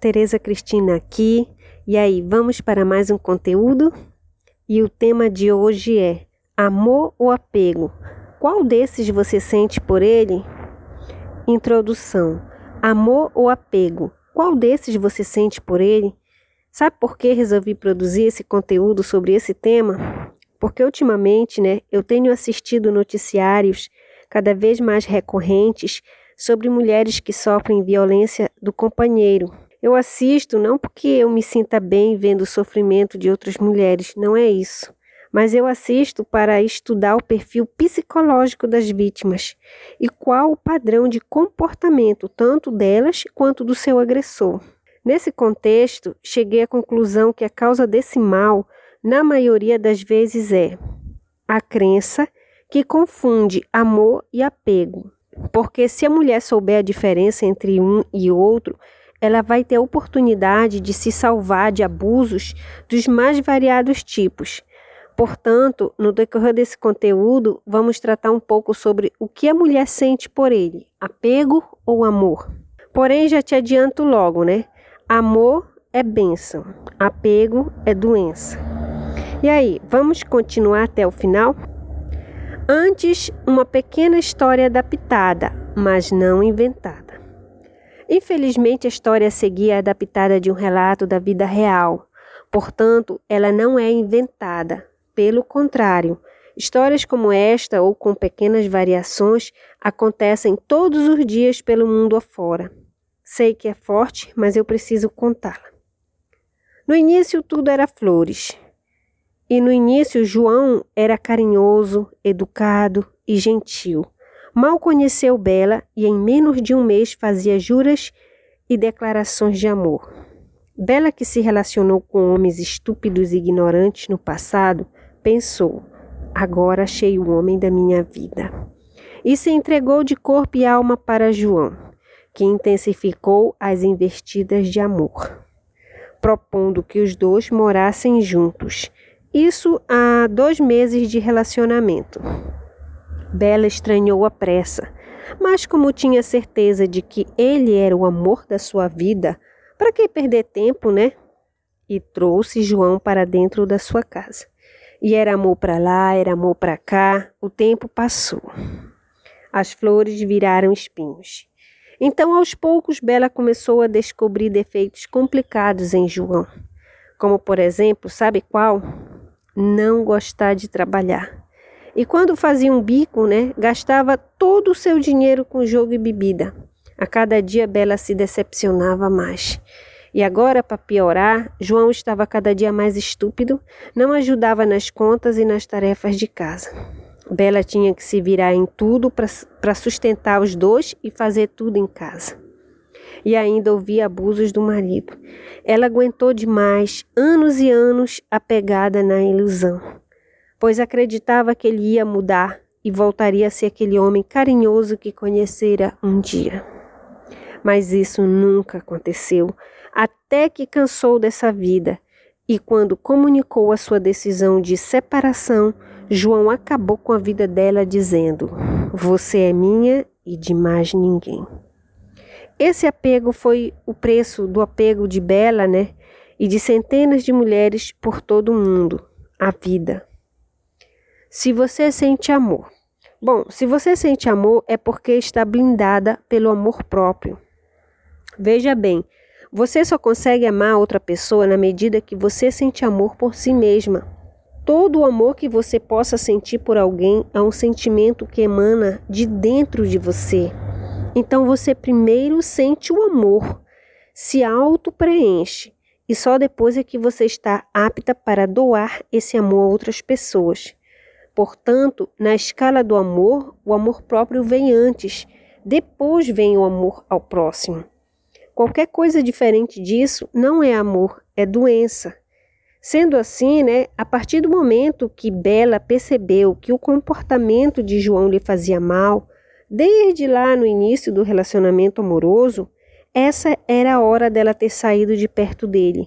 Tereza Cristina aqui. E aí, vamos para mais um conteúdo? E o tema de hoje é amor ou apego? Qual desses você sente por ele? Introdução. Amor ou apego? Qual desses você sente por ele? Sabe por que resolvi produzir esse conteúdo sobre esse tema? Porque ultimamente, né, eu tenho assistido noticiários cada vez mais recorrentes sobre mulheres que sofrem violência do companheiro. Eu assisto não porque eu me sinta bem vendo o sofrimento de outras mulheres, não é isso. Mas eu assisto para estudar o perfil psicológico das vítimas e qual o padrão de comportamento tanto delas quanto do seu agressor. Nesse contexto, cheguei à conclusão que a causa desse mal, na maioria das vezes, é a crença que confunde amor e apego. Porque se a mulher souber a diferença entre um e outro, ela vai ter oportunidade de se salvar de abusos dos mais variados tipos. Portanto, no decorrer desse conteúdo, vamos tratar um pouco sobre o que a mulher sente por ele: apego ou amor. Porém, já te adianto logo, né? Amor é bênção, apego é doença. E aí, vamos continuar até o final? Antes, uma pequena história adaptada, mas não inventada. Infelizmente, a história a seguir é adaptada de um relato da vida real, portanto, ela não é inventada. Pelo contrário, histórias como esta ou com pequenas variações acontecem todos os dias pelo mundo afora. Sei que é forte, mas eu preciso contá-la. No início tudo era flores. E no início João era carinhoso, educado e gentil. Mal conheceu Bela e em menos de um mês fazia juras e declarações de amor. Bela, que se relacionou com homens estúpidos e ignorantes no passado, pensou: agora achei o homem da minha vida. E se entregou de corpo e alma para João que intensificou as investidas de amor, propondo que os dois morassem juntos. Isso há dois meses de relacionamento. Bela estranhou a pressa, mas como tinha certeza de que ele era o amor da sua vida, para que perder tempo, né? E trouxe João para dentro da sua casa. E era amor para lá, era amor para cá, o tempo passou. As flores viraram espinhos. Então, aos poucos, Bela começou a descobrir defeitos complicados em João, como, por exemplo, sabe qual? Não gostar de trabalhar. E quando fazia um bico, né, gastava todo o seu dinheiro com jogo e bebida. A cada dia Bela se decepcionava mais. E agora, para piorar, João estava cada dia mais estúpido, não ajudava nas contas e nas tarefas de casa. Bela tinha que se virar em tudo para sustentar os dois e fazer tudo em casa. E ainda ouvia abusos do marido. Ela aguentou demais, anos e anos, apegada na ilusão, pois acreditava que ele ia mudar e voltaria a ser aquele homem carinhoso que conhecera um dia. Mas isso nunca aconteceu, até que cansou dessa vida e, quando comunicou a sua decisão de separação, João acabou com a vida dela dizendo: Você é minha e de mais ninguém. Esse apego foi o preço do apego de Bela, né? E de centenas de mulheres por todo o mundo, a vida. Se você sente amor. Bom, se você sente amor é porque está blindada pelo amor próprio. Veja bem, você só consegue amar outra pessoa na medida que você sente amor por si mesma. Todo o amor que você possa sentir por alguém é um sentimento que emana de dentro de você. Então você primeiro sente o amor, se auto-preenche e só depois é que você está apta para doar esse amor a outras pessoas. Portanto, na escala do amor, o amor próprio vem antes, depois vem o amor ao próximo. Qualquer coisa diferente disso não é amor, é doença. Sendo assim, né, a partir do momento que Bela percebeu que o comportamento de João lhe fazia mal, desde lá no início do relacionamento amoroso, essa era a hora dela ter saído de perto dele.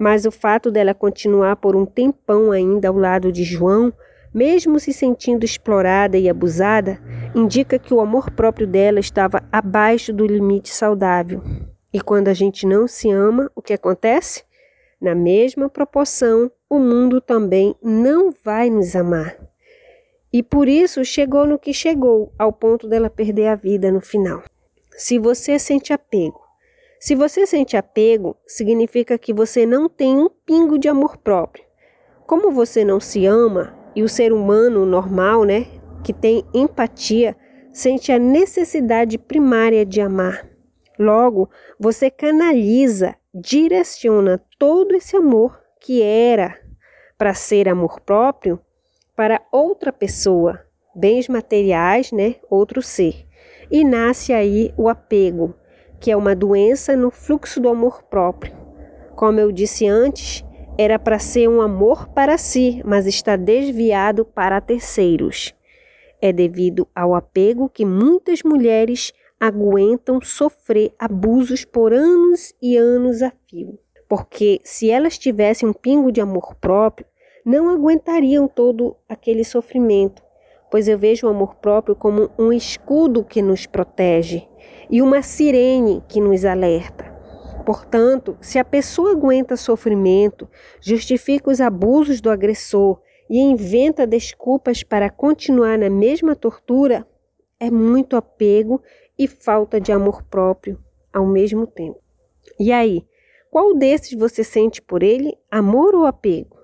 Mas o fato dela continuar por um tempão ainda ao lado de João, mesmo se sentindo explorada e abusada, indica que o amor próprio dela estava abaixo do limite saudável. E quando a gente não se ama, o que acontece? Na mesma proporção, o mundo também não vai nos amar. E por isso chegou no que chegou, ao ponto dela perder a vida no final. Se você sente apego, se você sente apego, significa que você não tem um pingo de amor próprio. Como você não se ama e o ser humano normal, né, que tem empatia, sente a necessidade primária de amar. Logo, você canaliza, direciona todo esse amor que era para ser amor próprio para outra pessoa, bens materiais, né, outro ser. E nasce aí o apego, que é uma doença no fluxo do amor próprio. Como eu disse antes, era para ser um amor para si, mas está desviado para terceiros. É devido ao apego que muitas mulheres aguentam sofrer abusos por anos e anos a fio. Porque se elas tivessem um pingo de amor próprio, não aguentariam todo aquele sofrimento, pois eu vejo o amor próprio como um escudo que nos protege e uma sirene que nos alerta. Portanto, se a pessoa aguenta sofrimento, justifica os abusos do agressor e inventa desculpas para continuar na mesma tortura, é muito apego e falta de amor próprio ao mesmo tempo. E aí, qual desses você sente por ele, amor ou apego?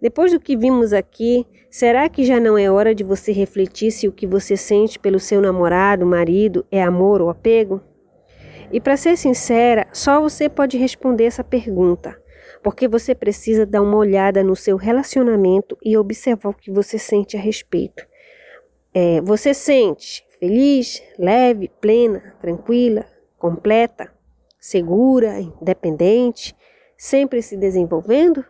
Depois do que vimos aqui, será que já não é hora de você refletir se o que você sente pelo seu namorado, marido, é amor ou apego? E para ser sincera, só você pode responder essa pergunta porque você precisa dar uma olhada no seu relacionamento e observar o que você sente a respeito. É, você sente feliz, leve, plena, tranquila, completa, segura, independente, sempre se desenvolvendo?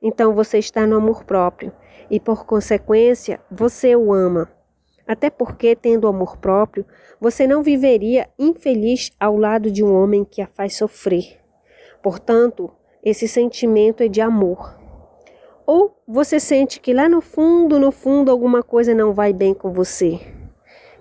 Então você está no amor próprio e, por consequência, você o ama. Até porque, tendo amor próprio, você não viveria infeliz ao lado de um homem que a faz sofrer. Portanto, esse sentimento é de amor. Ou você sente que lá no fundo, no fundo, alguma coisa não vai bem com você.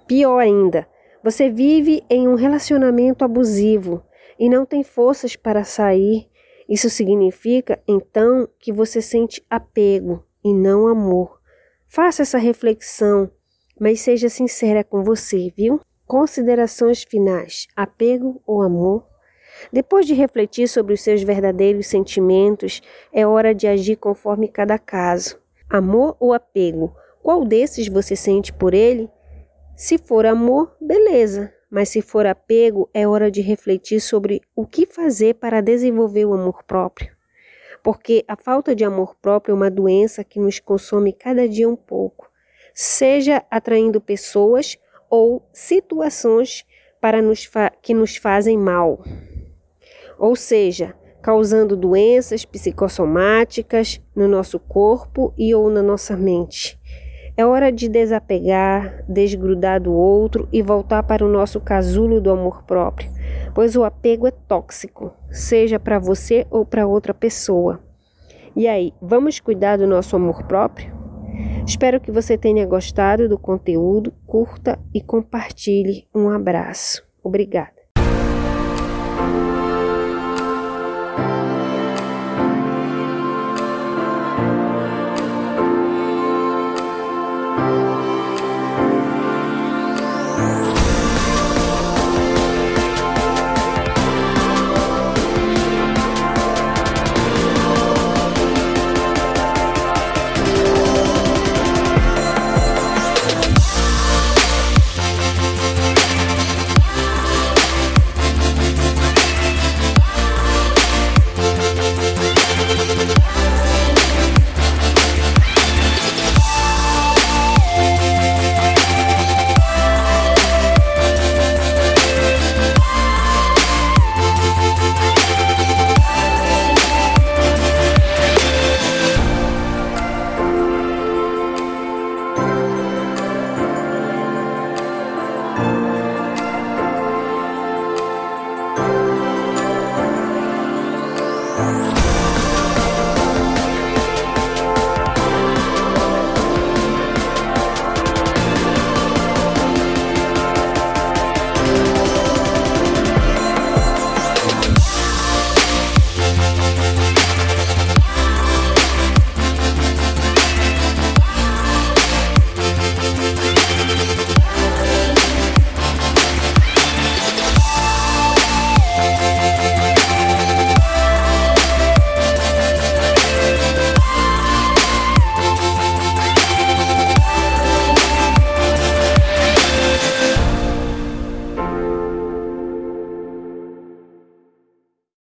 Pior ainda, você vive em um relacionamento abusivo e não tem forças para sair. Isso significa, então, que você sente apego e não amor. Faça essa reflexão, mas seja sincera com você, viu? Considerações finais: apego ou amor? Depois de refletir sobre os seus verdadeiros sentimentos, é hora de agir conforme cada caso. Amor ou apego? Qual desses você sente por ele? Se for amor, beleza, mas se for apego, é hora de refletir sobre o que fazer para desenvolver o amor próprio. Porque a falta de amor próprio é uma doença que nos consome cada dia um pouco, seja atraindo pessoas ou situações para nos que nos fazem mal ou seja, causando doenças psicossomáticas no nosso corpo e ou na nossa mente. É hora de desapegar, desgrudar do outro e voltar para o nosso casulo do amor próprio, pois o apego é tóxico, seja para você ou para outra pessoa. E aí, vamos cuidar do nosso amor próprio? Espero que você tenha gostado do conteúdo, curta e compartilhe. Um abraço. Obrigada.